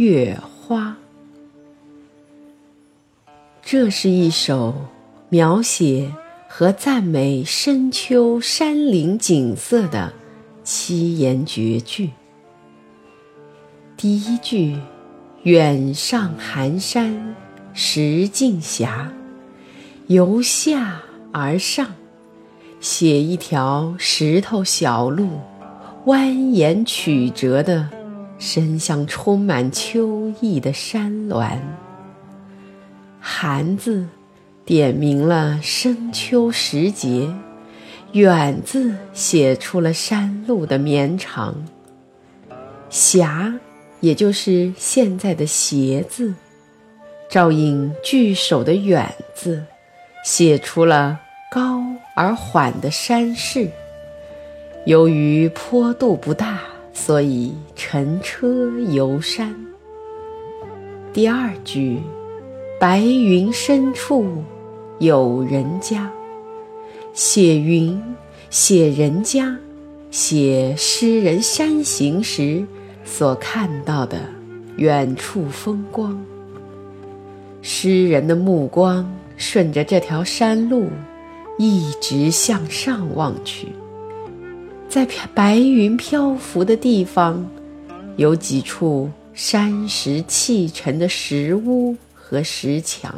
月花。这是一首描写和赞美深秋山林景色的七言绝句。第一句“远上寒山石径斜”，由下而上，写一条石头小路，蜿蜒曲折的伸向充满秋意的山峦。寒字点明了深秋时节，远字写出了山路的绵长。霞，也就是现在的斜字，照应句首的远字，写出了高而缓的山势。由于坡度不大，所以乘车游山。第二句。白云深处有人家，写云，写人家，写诗人山行时所看到的远处风光。诗人的目光顺着这条山路一直向上望去，在白云漂浮的地方，有几处山石砌成的石屋。和石墙，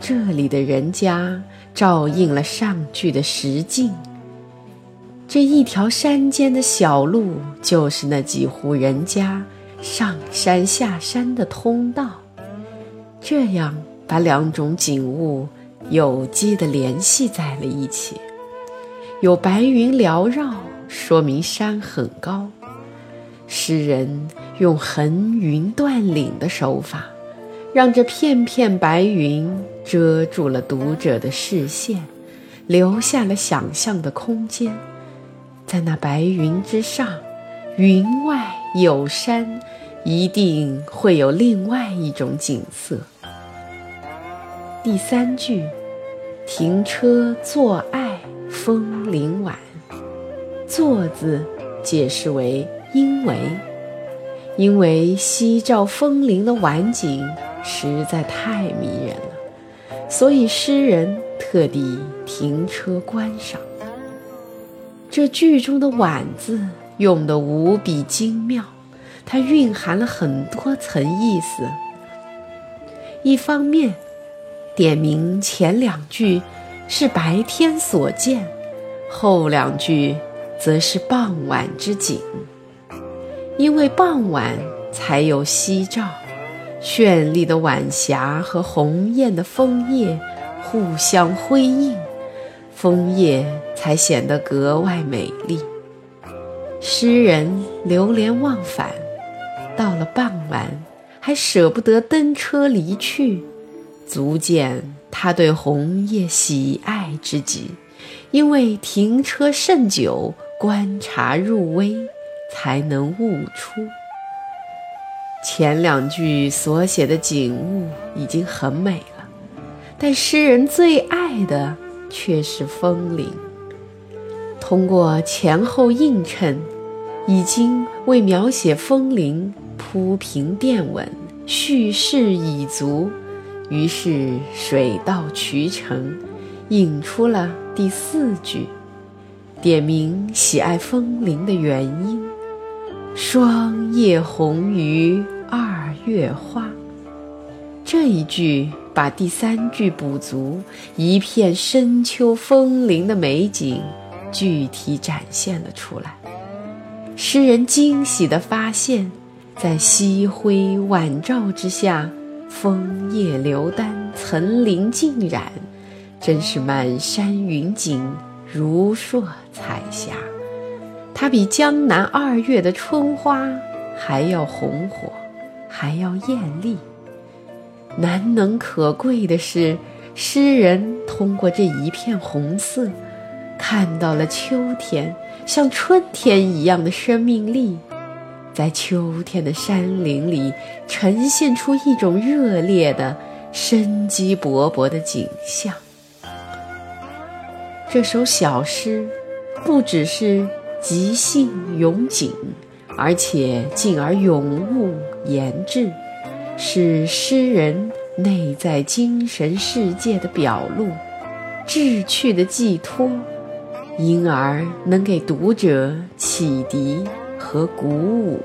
这里的人家照应了上句的石径。这一条山间的小路，就是那几户人家上山下山的通道。这样把两种景物有机地联系在了一起。有白云缭绕，说明山很高。诗人用横云断岭的手法。让这片片白云遮住了读者的视线，留下了想象的空间。在那白云之上，云外有山，一定会有另外一种景色。第三句，停车坐爱枫林晚，坐字解释为因为，因为夕照枫林的晚景。实在太迷人了，所以诗人特地停车观赏。这句中的“晚”字用得无比精妙，它蕴含了很多层意思。一方面，点明前两句是白天所见，后两句则是傍晚之景，因为傍晚才有夕照。绚丽的晚霞和红艳的枫叶互相辉映，枫叶才显得格外美丽。诗人流连忘返，到了傍晚还舍不得登车离去，足见他对红叶喜爱之极。因为停车甚久，观察入微，才能悟出。前两句所写的景物已经很美了，但诗人最爱的却是风铃。通过前后映衬，已经为描写风铃铺平垫稳，叙事已足，于是水到渠成，引出了第四句，点明喜爱风铃的原因。霜叶红于二月花，这一句把第三句补足，一片深秋风铃的美景具体展现了出来。诗人惊喜地发现，在夕辉晚照之下，枫叶流丹，层林尽染，真是满山云锦，如烁彩霞。它比江南二月的春花还要红火，还要艳丽。难能可贵的是，诗人通过这一片红色，看到了秋天像春天一样的生命力，在秋天的山林里呈现出一种热烈的、生机勃勃的景象。这首小诗，不只是即兴咏景，而且进而咏物言志。是诗人内在精神世界的表露，志趣的寄托，因而能给读者启迪和鼓舞。